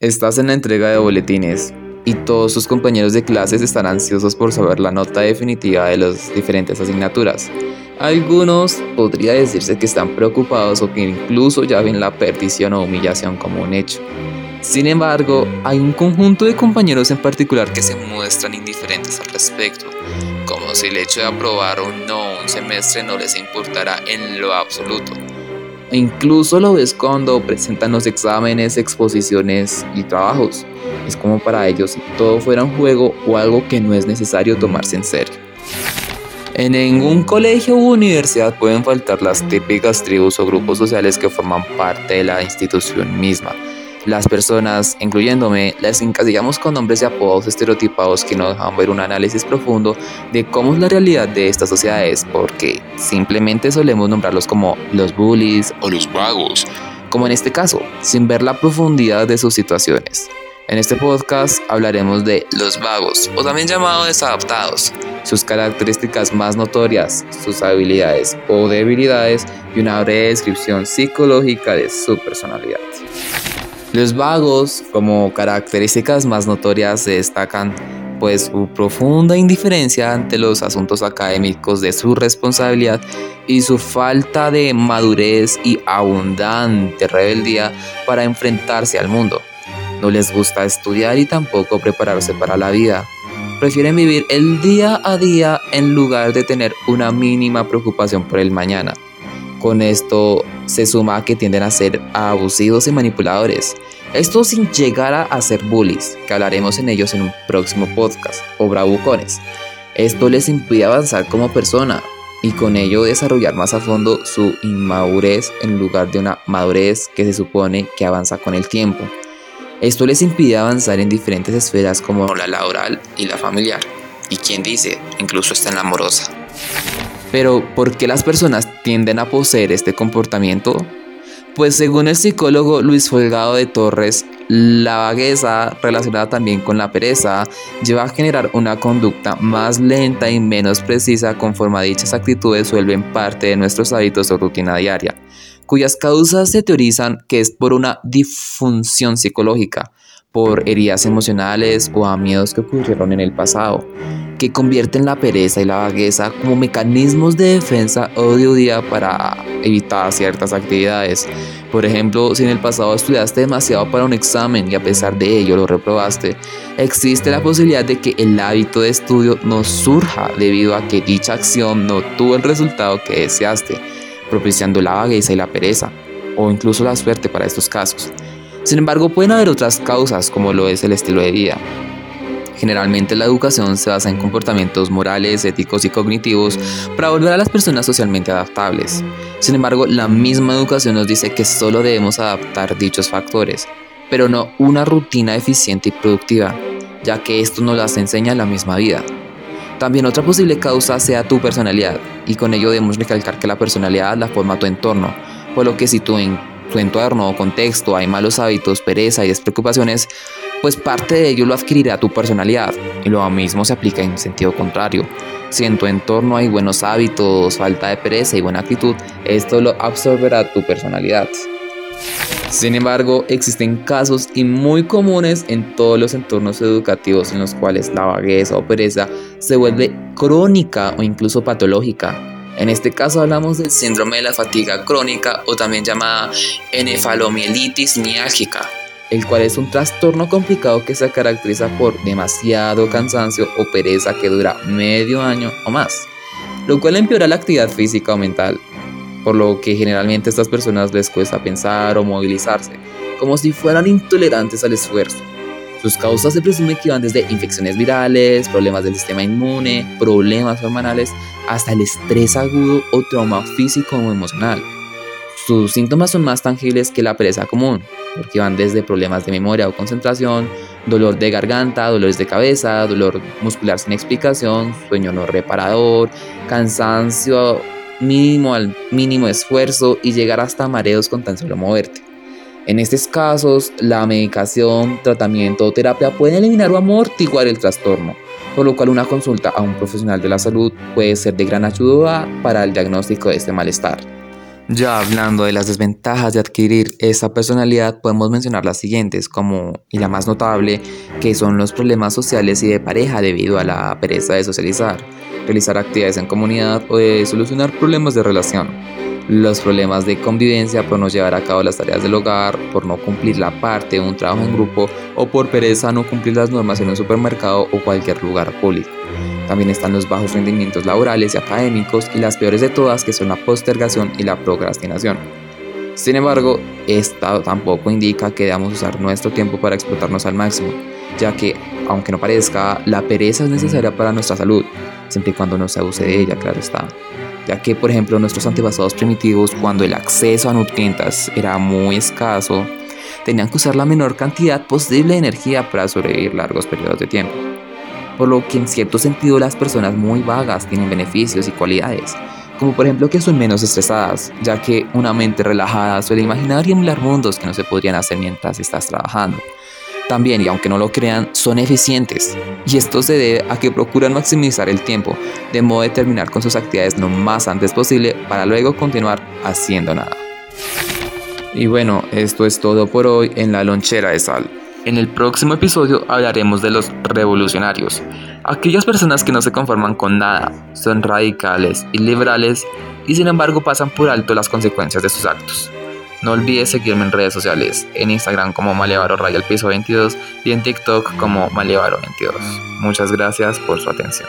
Estás en la entrega de boletines y todos tus compañeros de clases están ansiosos por saber la nota definitiva de las diferentes asignaturas. Algunos podría decirse que están preocupados o que incluso ya ven la perdición o humillación como un hecho. Sin embargo, hay un conjunto de compañeros en particular que se muestran indiferentes al respecto, como si el hecho de aprobar o no un semestre no les importara en lo absoluto. E incluso lo ves cuando presentan los exámenes, exposiciones y trabajos. Es como para ellos si todo fuera un juego o algo que no es necesario tomarse en serio. En ningún colegio u universidad pueden faltar las típicas tribus o grupos sociales que forman parte de la institución misma las personas, incluyéndome, las encasillamos con nombres y apodos estereotipados que no dejan ver un análisis profundo de cómo es la realidad de estas sociedades, porque simplemente solemos nombrarlos como los bullies o los vagos, como en este caso, sin ver la profundidad de sus situaciones. En este podcast hablaremos de los vagos, o también llamados desadaptados, sus características más notorias, sus habilidades o debilidades y una breve descripción psicológica de su personalidad. Los vagos, como características más notorias, se destacan pues su profunda indiferencia ante los asuntos académicos de su responsabilidad y su falta de madurez y abundante rebeldía para enfrentarse al mundo. No les gusta estudiar y tampoco prepararse para la vida. Prefieren vivir el día a día en lugar de tener una mínima preocupación por el mañana. Con esto se suma que tienden a ser abusivos y manipuladores. Esto sin llegar a ser bullies, que hablaremos en ellos en un próximo podcast, o bravucones. Esto les impide avanzar como persona y con ello desarrollar más a fondo su inmadurez en lugar de una madurez que se supone que avanza con el tiempo. Esto les impide avanzar en diferentes esferas como la laboral y la familiar. Y quien dice, incluso está en la amorosa. Pero, ¿por qué las personas tienden a poseer este comportamiento? Pues según el psicólogo Luis Folgado de Torres, la vagueza relacionada también con la pereza lleva a generar una conducta más lenta y menos precisa conforme a dichas actitudes vuelven parte de nuestros hábitos o rutina diaria, cuyas causas se teorizan que es por una disfunción psicológica, por heridas emocionales o a miedos que ocurrieron en el pasado que convierten la pereza y la vagueza como mecanismos de defensa o de para evitar ciertas actividades. Por ejemplo, si en el pasado estudiaste demasiado para un examen y a pesar de ello lo reprobaste, existe la posibilidad de que el hábito de estudio no surja debido a que dicha acción no tuvo el resultado que deseaste, propiciando la vagueza y la pereza, o incluso la suerte para estos casos. Sin embargo, pueden haber otras causas como lo es el estilo de vida. Generalmente la educación se basa en comportamientos morales, éticos y cognitivos para volver a las personas socialmente adaptables. Sin embargo, la misma educación nos dice que solo debemos adaptar dichos factores, pero no una rutina eficiente y productiva, ya que esto nos las enseña la misma vida. También otra posible causa sea tu personalidad, y con ello debemos recalcar que la personalidad la forma tu entorno, por lo que si tú en tu entorno o contexto hay malos hábitos, pereza y despreocupaciones, pues parte de ello lo adquirirá tu personalidad y lo mismo se aplica en sentido contrario. Si en tu entorno hay buenos hábitos, falta de pereza y buena actitud, esto lo absorberá tu personalidad. Sin embargo, existen casos y muy comunes en todos los entornos educativos en los cuales la vagueza o pereza se vuelve crónica o incluso patológica. En este caso hablamos del síndrome de la fatiga crónica o también llamada encefalomielitis miálgica el cual es un trastorno complicado que se caracteriza por demasiado cansancio o pereza que dura medio año o más, lo cual empeora la actividad física o mental, por lo que generalmente a estas personas les cuesta pensar o movilizarse, como si fueran intolerantes al esfuerzo. Sus causas se presume que van desde infecciones virales, problemas del sistema inmune, problemas hormonales, hasta el estrés agudo o trauma físico o emocional. Sus síntomas son más tangibles que la pereza común, porque van desde problemas de memoria o concentración, dolor de garganta, dolores de cabeza, dolor muscular sin explicación, sueño no reparador, cansancio mínimo al mínimo esfuerzo y llegar hasta mareos con tan solo moverte. En estos casos, la medicación, tratamiento o terapia pueden eliminar o amortiguar el trastorno, por lo cual una consulta a un profesional de la salud puede ser de gran ayuda para el diagnóstico de este malestar. Ya hablando de las desventajas de adquirir esta personalidad, podemos mencionar las siguientes, como, y la más notable, que son los problemas sociales y de pareja debido a la pereza de socializar, realizar actividades en comunidad o de solucionar problemas de relación. Los problemas de convivencia por no llevar a cabo las tareas del hogar, por no cumplir la parte de un trabajo en grupo o por pereza no cumplir las normas en un supermercado o cualquier lugar público. También están los bajos rendimientos laborales y académicos y las peores de todas que son la postergación y la procrastinación. Sin embargo, esto tampoco indica que debamos usar nuestro tiempo para explotarnos al máximo, ya que, aunque no parezca, la pereza es necesaria para nuestra salud, siempre y cuando no se abuse de ella, claro está. Ya que, por ejemplo, nuestros antepasados primitivos, cuando el acceso a nutrientes era muy escaso, tenían que usar la menor cantidad posible de energía para sobrevivir largos periodos de tiempo por lo que en cierto sentido las personas muy vagas tienen beneficios y cualidades, como por ejemplo que son menos estresadas, ya que una mente relajada suele imaginar y emular mundos que no se podrían hacer mientras estás trabajando. También, y aunque no lo crean, son eficientes, y esto se debe a que procuran maximizar el tiempo, de modo de terminar con sus actividades lo más antes posible para luego continuar haciendo nada. Y bueno, esto es todo por hoy en la lonchera de sal. En el próximo episodio hablaremos de los revolucionarios, aquellas personas que no se conforman con nada, son radicales y liberales y sin embargo pasan por alto las consecuencias de sus actos. No olvides seguirme en redes sociales, en Instagram como Malevaro Piso 22 y en TikTok como Malevaro 22. Muchas gracias por su atención.